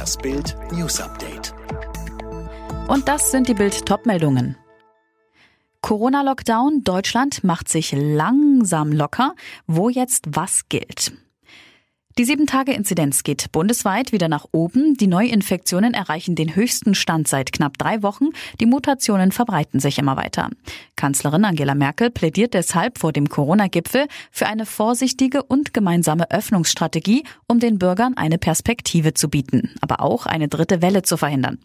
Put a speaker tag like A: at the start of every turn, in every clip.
A: Das Bild News Update.
B: Und das sind die Bild Topmeldungen. Corona-Lockdown, Deutschland macht sich langsam locker. Wo jetzt was gilt? Die 7-Tage-Inzidenz geht bundesweit wieder nach oben. Die Neuinfektionen erreichen den höchsten Stand seit knapp drei Wochen. Die Mutationen verbreiten sich immer weiter. Kanzlerin Angela Merkel plädiert deshalb vor dem Corona-Gipfel für eine vorsichtige und gemeinsame Öffnungsstrategie, um den Bürgern eine Perspektive zu bieten, aber auch eine dritte Welle zu verhindern.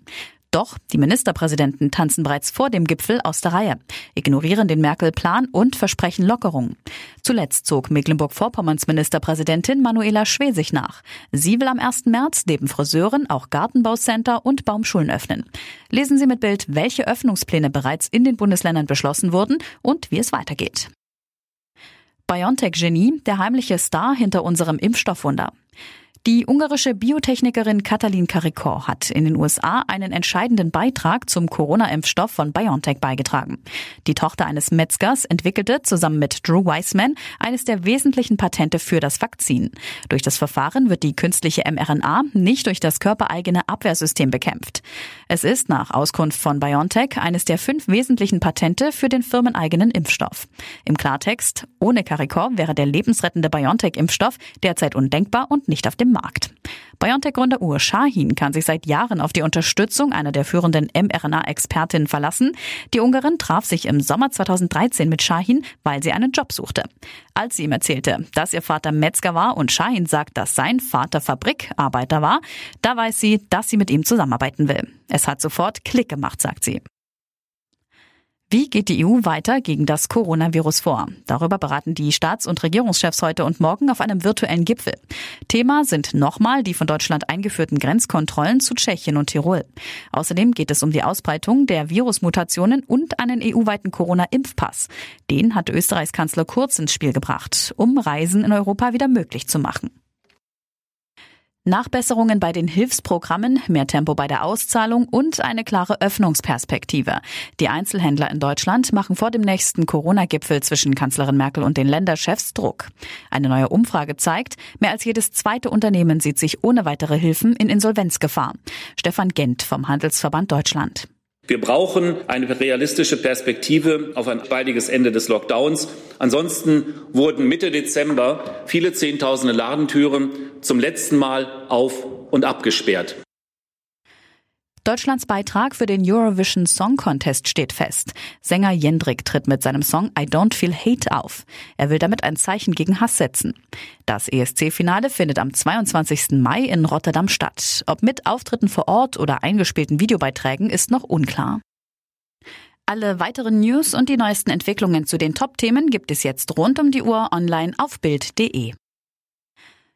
B: Doch die Ministerpräsidenten tanzen bereits vor dem Gipfel aus der Reihe, ignorieren den Merkel-Plan und versprechen Lockerungen. Zuletzt zog Mecklenburg-Vorpommerns Ministerpräsidentin Manuela Schwesig nach. Sie will am 1. März neben Friseuren auch Gartenbaucenter und Baumschulen öffnen. Lesen Sie mit Bild, welche Öffnungspläne bereits in den Bundesländern beschlossen wurden und wie es weitergeht. BioNTech-Genie, der heimliche Star hinter unserem Impfstoffwunder. Die ungarische Biotechnikerin Katalin Karikor hat in den USA einen entscheidenden Beitrag zum Corona-Impfstoff von BioNTech beigetragen. Die Tochter eines Metzgers entwickelte zusammen mit Drew Weissman eines der wesentlichen Patente für das Vakzin. Durch das Verfahren wird die künstliche mRNA nicht durch das körpereigene Abwehrsystem bekämpft. Es ist nach Auskunft von BioNTech eines der fünf wesentlichen Patente für den firmeneigenen Impfstoff. Im Klartext, ohne Karikor wäre der lebensrettende BioNTech-Impfstoff derzeit undenkbar und nicht auf dem Markt. BioNTech-Gründer Ur Shahin kann sich seit Jahren auf die Unterstützung einer der führenden mRNA-Expertinnen verlassen. Die Ungarin traf sich im Sommer 2013 mit Shahin, weil sie einen Job suchte. Als sie ihm erzählte, dass ihr Vater Metzger war und Shahin sagt, dass sein Vater Fabrikarbeiter war, da weiß sie, dass sie mit ihm zusammenarbeiten will. Es hat sofort Klick gemacht, sagt sie. Wie geht die EU weiter gegen das Coronavirus vor? Darüber beraten die Staats- und Regierungschefs heute und morgen auf einem virtuellen Gipfel. Thema sind nochmal die von Deutschland eingeführten Grenzkontrollen zu Tschechien und Tirol. Außerdem geht es um die Ausbreitung der Virusmutationen und einen EU-weiten Corona-Impfpass. Den hat Österreichs Kanzler Kurz ins Spiel gebracht, um Reisen in Europa wieder möglich zu machen. Nachbesserungen bei den Hilfsprogrammen, mehr Tempo bei der Auszahlung und eine klare Öffnungsperspektive. Die Einzelhändler in Deutschland machen vor dem nächsten Corona-Gipfel zwischen Kanzlerin Merkel und den Länderchefs Druck. Eine neue Umfrage zeigt, mehr als jedes zweite Unternehmen sieht sich ohne weitere Hilfen in Insolvenzgefahr. Stefan Gent vom Handelsverband Deutschland.
C: Wir brauchen eine realistische Perspektive auf ein baldiges Ende des Lockdowns. Ansonsten wurden Mitte Dezember viele Zehntausende Ladentüren zum letzten Mal auf und abgesperrt.
B: Deutschlands Beitrag für den Eurovision Song Contest steht fest. Sänger Jendrik tritt mit seinem Song I Don't Feel Hate auf. Er will damit ein Zeichen gegen Hass setzen. Das ESC-Finale findet am 22. Mai in Rotterdam statt. Ob mit Auftritten vor Ort oder eingespielten Videobeiträgen ist noch unklar. Alle weiteren News und die neuesten Entwicklungen zu den Top-Themen gibt es jetzt rund um die Uhr online auf Bild.de.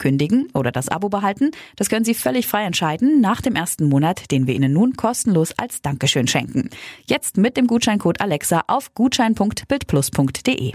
B: Kündigen oder das Abo behalten, das können Sie völlig frei entscheiden nach dem ersten Monat, den wir Ihnen nun kostenlos als Dankeschön schenken. Jetzt mit dem Gutscheincode Alexa auf gutschein.bildplus.de.